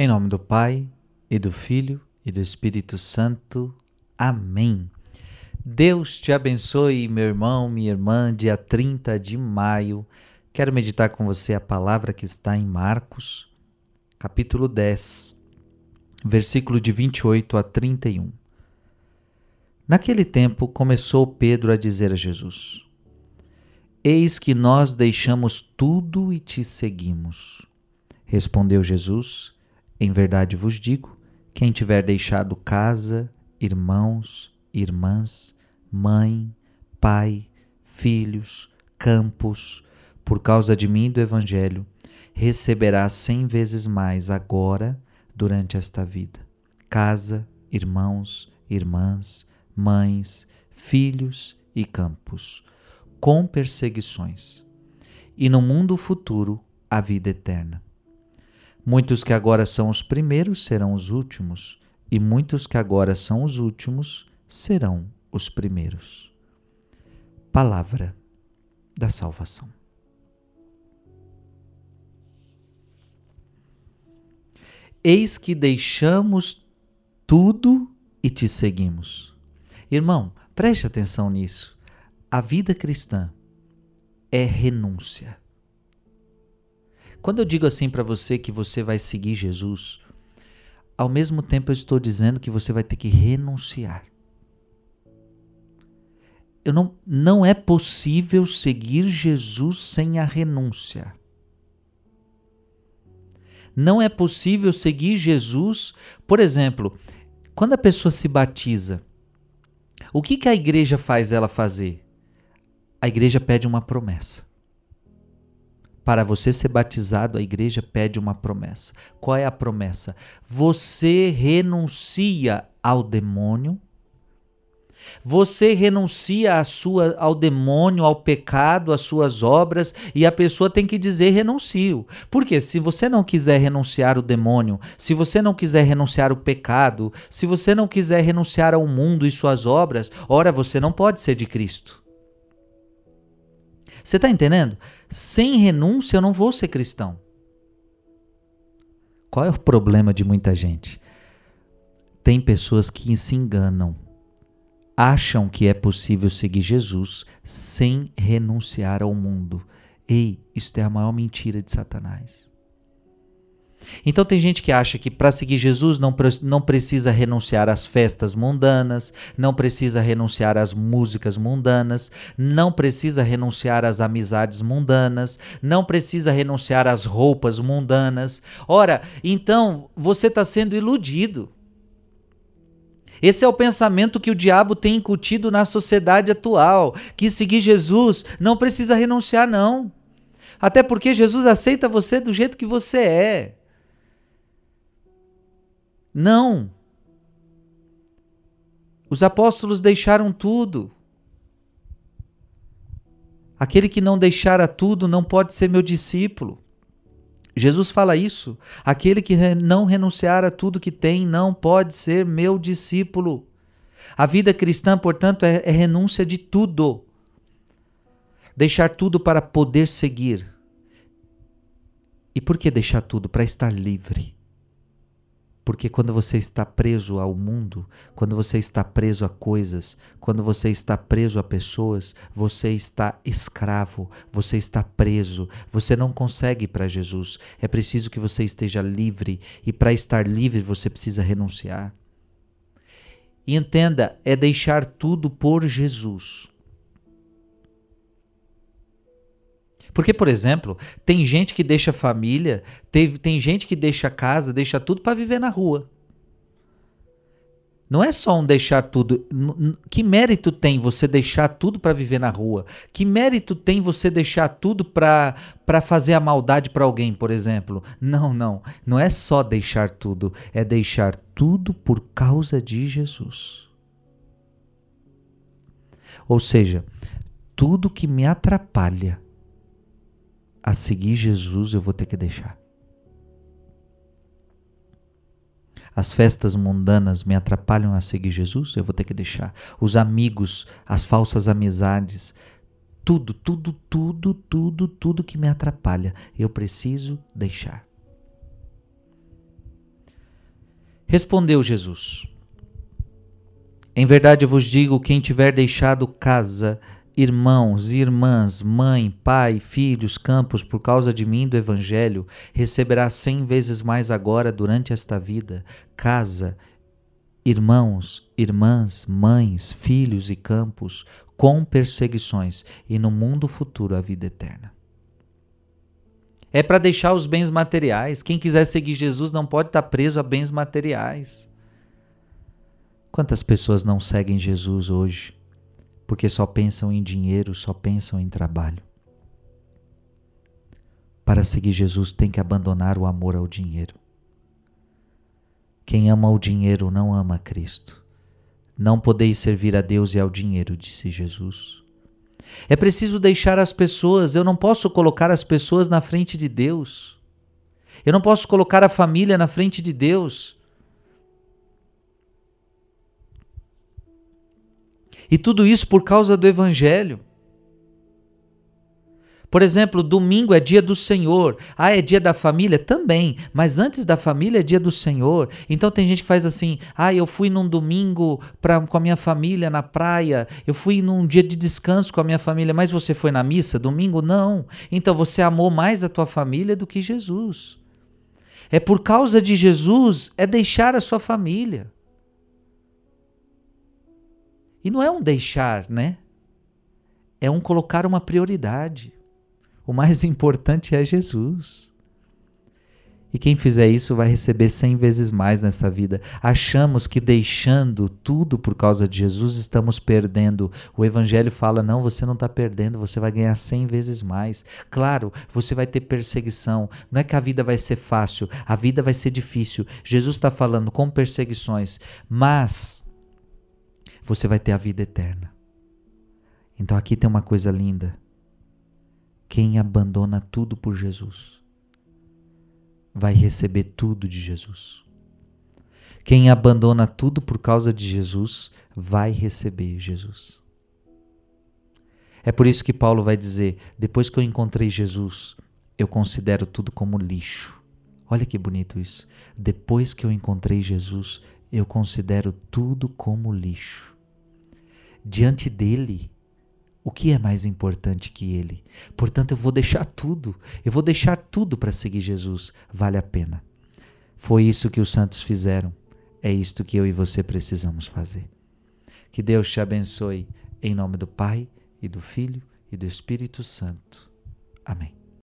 Em nome do Pai, e do Filho, e do Espírito Santo. Amém. Deus te abençoe, meu irmão, minha irmã, dia 30 de maio. Quero meditar com você a palavra que está em Marcos, capítulo 10, versículo de 28 a 31. Naquele tempo começou Pedro a dizer a Jesus: Eis que nós deixamos tudo e te seguimos. Respondeu Jesus: Em verdade vos digo: quem tiver deixado casa, irmãos, irmãs, mãe, pai, filhos, campos, por causa de mim e do Evangelho, receberá cem vezes mais agora durante esta vida. Casa, irmãos, irmãs, mães, filhos e campos, com perseguições. E no mundo futuro, a vida eterna. Muitos que agora são os primeiros serão os últimos, e muitos que agora são os últimos serão os primeiros. Palavra da salvação. Eis que deixamos tudo e te seguimos. Irmão, preste atenção nisso. A vida cristã é renúncia. Quando eu digo assim para você que você vai seguir Jesus, ao mesmo tempo eu estou dizendo que você vai ter que renunciar. Eu não, não é possível seguir Jesus sem a renúncia. Não é possível seguir Jesus, por exemplo, quando a pessoa se batiza, o que, que a igreja faz ela fazer? A igreja pede uma promessa. Para você ser batizado, a igreja pede uma promessa. Qual é a promessa? Você renuncia ao demônio. Você renuncia sua, ao demônio, ao pecado, às suas obras, e a pessoa tem que dizer renuncio. Porque se você não quiser renunciar o demônio, se você não quiser renunciar o pecado, se você não quiser renunciar ao mundo e suas obras, ora, você não pode ser de Cristo. Você está entendendo? Sem renúncia eu não vou ser cristão. Qual é o problema de muita gente? Tem pessoas que se enganam, acham que é possível seguir Jesus sem renunciar ao mundo. Ei, isso é a maior mentira de Satanás. Então tem gente que acha que para seguir Jesus não, não precisa renunciar às festas mundanas, não precisa renunciar às músicas mundanas, não precisa renunciar às amizades mundanas, não precisa renunciar às roupas mundanas. Ora, então você está sendo iludido. Esse é o pensamento que o diabo tem incutido na sociedade atual, que seguir Jesus não precisa renunciar não. Até porque Jesus aceita você do jeito que você é. Não. Os apóstolos deixaram tudo. Aquele que não deixara tudo não pode ser meu discípulo. Jesus fala isso. Aquele que não renunciar a tudo que tem não pode ser meu discípulo. A vida cristã, portanto, é, é renúncia de tudo. Deixar tudo para poder seguir. E por que deixar tudo? Para estar livre. Porque quando você está preso ao mundo, quando você está preso a coisas, quando você está preso a pessoas, você está escravo, você está preso, você não consegue ir para Jesus. É preciso que você esteja livre e para estar livre você precisa renunciar. E entenda, é deixar tudo por Jesus. Porque, por exemplo, tem gente que deixa família, tem, tem gente que deixa casa, deixa tudo para viver na rua. Não é só um deixar tudo. Que mérito tem você deixar tudo para viver na rua? Que mérito tem você deixar tudo para fazer a maldade para alguém, por exemplo? Não, não. Não é só deixar tudo. É deixar tudo por causa de Jesus. Ou seja, tudo que me atrapalha a seguir Jesus eu vou ter que deixar. As festas mundanas me atrapalham a seguir Jesus, eu vou ter que deixar. Os amigos, as falsas amizades, tudo, tudo, tudo, tudo, tudo que me atrapalha, eu preciso deixar. Respondeu Jesus: Em verdade vos digo: quem tiver deixado casa, irmãos irmãs, mãe, pai, filhos, campos, por causa de mim do Evangelho, receberá cem vezes mais agora durante esta vida, casa, irmãos, irmãs, mães, filhos e campos, com perseguições, e no mundo futuro a vida eterna. É para deixar os bens materiais. Quem quiser seguir Jesus não pode estar preso a bens materiais. Quantas pessoas não seguem Jesus hoje porque só pensam em dinheiro, só pensam em trabalho. Para seguir Jesus tem que abandonar o amor ao dinheiro. Quem ama o dinheiro não ama Cristo. Não podeis servir a Deus e ao dinheiro, disse Jesus. É preciso deixar as pessoas, eu não posso colocar as pessoas na frente de Deus. Eu não posso colocar a família na frente de Deus. E tudo isso por causa do Evangelho. Por exemplo, domingo é dia do Senhor. Ah, é dia da família? Também. Mas antes da família é dia do Senhor. Então tem gente que faz assim: ah, eu fui num domingo pra, com a minha família na praia. Eu fui num dia de descanso com a minha família. Mas você foi na missa domingo? Não. Então você amou mais a tua família do que Jesus. É por causa de Jesus, é deixar a sua família. E não é um deixar, né? É um colocar uma prioridade. O mais importante é Jesus. E quem fizer isso vai receber cem vezes mais nessa vida. Achamos que deixando tudo por causa de Jesus estamos perdendo. O Evangelho fala: não, você não está perdendo, você vai ganhar cem vezes mais. Claro, você vai ter perseguição. Não é que a vida vai ser fácil, a vida vai ser difícil. Jesus está falando com perseguições, mas você vai ter a vida eterna. Então aqui tem uma coisa linda. Quem abandona tudo por Jesus vai receber tudo de Jesus. Quem abandona tudo por causa de Jesus vai receber Jesus. É por isso que Paulo vai dizer: depois que eu encontrei Jesus, eu considero tudo como lixo. Olha que bonito isso. Depois que eu encontrei Jesus, eu considero tudo como lixo diante dele, o que é mais importante que ele? Portanto, eu vou deixar tudo, eu vou deixar tudo para seguir Jesus, vale a pena. Foi isso que os santos fizeram, é isto que eu e você precisamos fazer. Que Deus te abençoe, em nome do Pai, e do Filho, e do Espírito Santo. Amém.